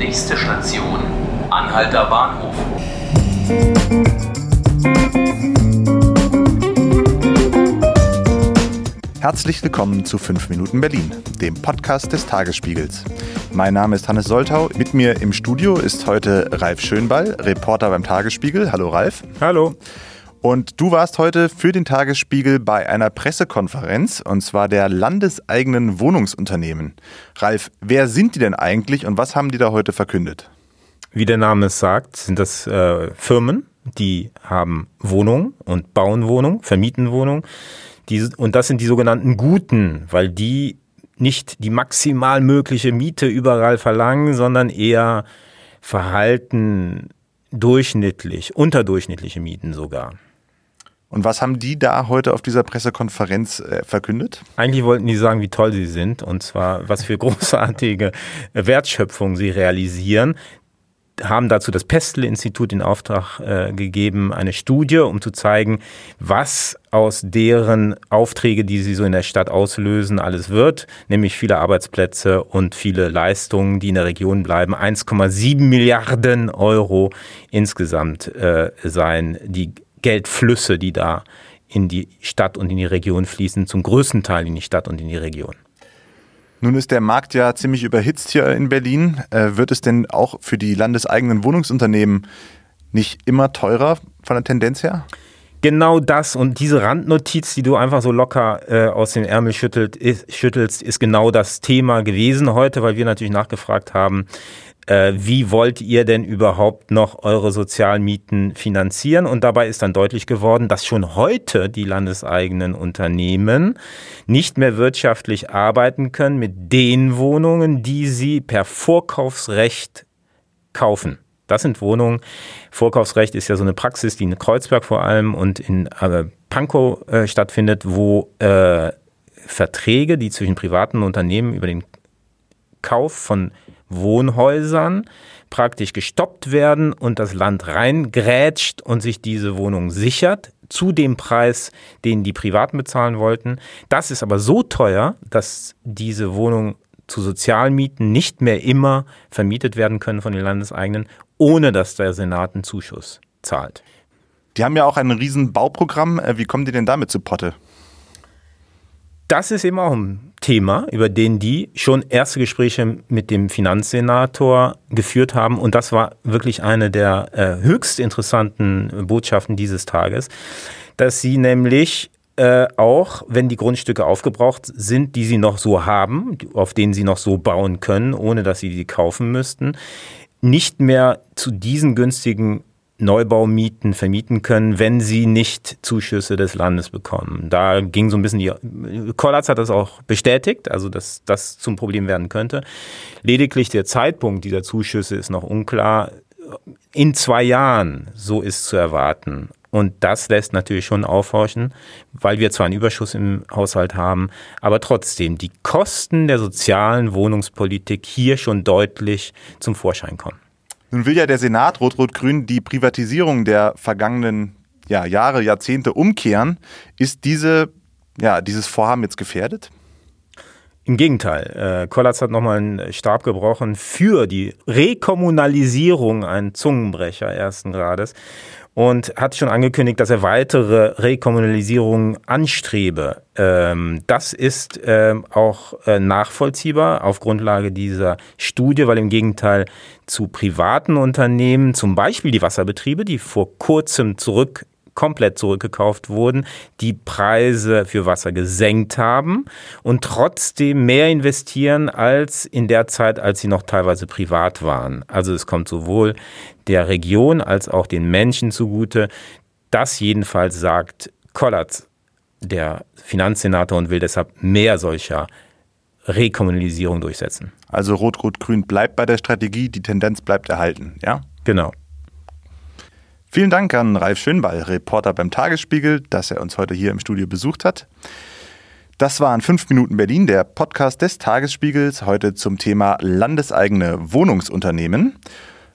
Nächste Station, Anhalter Bahnhof. Herzlich willkommen zu 5 Minuten Berlin, dem Podcast des Tagesspiegels. Mein Name ist Hannes Soltau. Mit mir im Studio ist heute Ralf Schönball, Reporter beim Tagesspiegel. Hallo Ralf. Hallo. Und du warst heute für den Tagesspiegel bei einer Pressekonferenz, und zwar der landeseigenen Wohnungsunternehmen. Ralf, wer sind die denn eigentlich und was haben die da heute verkündet? Wie der Name es sagt, sind das äh, Firmen, die haben Wohnungen und bauen Wohnungen, vermieten Wohnungen. Und das sind die sogenannten Guten, weil die nicht die maximal mögliche Miete überall verlangen, sondern eher verhalten durchschnittlich, unterdurchschnittliche Mieten sogar. Und was haben die da heute auf dieser Pressekonferenz äh, verkündet? Eigentlich wollten die sagen, wie toll sie sind und zwar, was für großartige Wertschöpfung sie realisieren haben dazu das Pestel-Institut in Auftrag äh, gegeben, eine Studie, um zu zeigen, was aus deren Aufträge, die sie so in der Stadt auslösen, alles wird, nämlich viele Arbeitsplätze und viele Leistungen, die in der Region bleiben. 1,7 Milliarden Euro insgesamt äh, seien die Geldflüsse, die da in die Stadt und in die Region fließen, zum größten Teil in die Stadt und in die Region. Nun ist der Markt ja ziemlich überhitzt hier in Berlin. Äh, wird es denn auch für die landeseigenen Wohnungsunternehmen nicht immer teurer von der Tendenz her? Genau das und diese Randnotiz, die du einfach so locker äh, aus dem Ärmel schüttelt, ist, schüttelst, ist genau das Thema gewesen heute, weil wir natürlich nachgefragt haben, äh, wie wollt ihr denn überhaupt noch eure Sozialmieten finanzieren? Und dabei ist dann deutlich geworden, dass schon heute die landeseigenen Unternehmen nicht mehr wirtschaftlich arbeiten können mit den Wohnungen, die sie per Vorkaufsrecht kaufen. Das sind Wohnungen. Vorkaufsrecht ist ja so eine Praxis, die in Kreuzberg vor allem und in äh, Pankow äh, stattfindet, wo äh, Verträge, die zwischen privaten Unternehmen über den Kauf von Wohnhäusern praktisch gestoppt werden und das Land reingrätscht und sich diese Wohnung sichert zu dem Preis, den die Privaten bezahlen wollten. Das ist aber so teuer, dass diese Wohnungen zu Sozialmieten nicht mehr immer vermietet werden können von den Landeseigenen, ohne dass der Senat einen Zuschuss zahlt. Die haben ja auch ein riesen Bauprogramm. Äh, wie kommen die denn damit zu Potte? das ist eben auch ein Thema, über den die schon erste Gespräche mit dem Finanzsenator geführt haben. Und das war wirklich eine der äh, höchst interessanten Botschaften dieses Tages, dass sie nämlich äh, auch, wenn die Grundstücke aufgebraucht sind, die sie noch so haben, auf denen sie noch so bauen können, ohne dass sie die kaufen müssten, nicht mehr zu diesen günstigen Neubaumieten vermieten können, wenn sie nicht Zuschüsse des Landes bekommen. Da ging so ein bisschen die, Kollatz hat das auch bestätigt, also dass das zum Problem werden könnte. Lediglich der Zeitpunkt dieser Zuschüsse ist noch unklar. In zwei Jahren, so ist zu erwarten. Und das lässt natürlich schon aufhorchen, weil wir zwar einen Überschuss im Haushalt haben, aber trotzdem die Kosten der sozialen Wohnungspolitik hier schon deutlich zum Vorschein kommen. Nun will ja der Senat Rot-Rot-Grün die Privatisierung der vergangenen ja, Jahre, Jahrzehnte umkehren. Ist diese, ja, dieses Vorhaben jetzt gefährdet? Im Gegenteil, äh, Kollatz hat nochmal einen Stab gebrochen für die Rekommunalisierung, ein Zungenbrecher ersten Grades und hat schon angekündigt, dass er weitere Rekommunalisierungen anstrebe. Ähm, das ist ähm, auch äh, nachvollziehbar auf Grundlage dieser Studie, weil im Gegenteil zu privaten Unternehmen, zum Beispiel die Wasserbetriebe, die vor kurzem zurück komplett zurückgekauft wurden, die Preise für Wasser gesenkt haben und trotzdem mehr investieren als in der Zeit, als sie noch teilweise privat waren. Also es kommt sowohl der Region als auch den Menschen zugute. Das jedenfalls sagt Kollatz, der Finanzsenator, und will deshalb mehr solcher Rekommunalisierung durchsetzen. Also Rot-Rot-Grün bleibt bei der Strategie, die Tendenz bleibt erhalten, ja? Genau. Vielen Dank an Ralf Schönball, Reporter beim Tagesspiegel, dass er uns heute hier im Studio besucht hat. Das waren 5 Minuten Berlin, der Podcast des Tagesspiegels, heute zum Thema landeseigene Wohnungsunternehmen.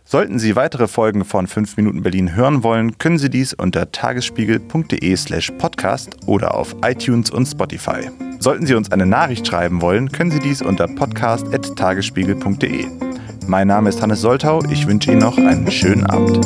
Sollten Sie weitere Folgen von 5 Minuten Berlin hören wollen, können Sie dies unter tagesspiegel.de slash podcast oder auf iTunes und Spotify. Sollten Sie uns eine Nachricht schreiben wollen, können Sie dies unter podcast.tagesspiegel.de. Mein Name ist Hannes Soltau. Ich wünsche Ihnen noch einen schönen Abend.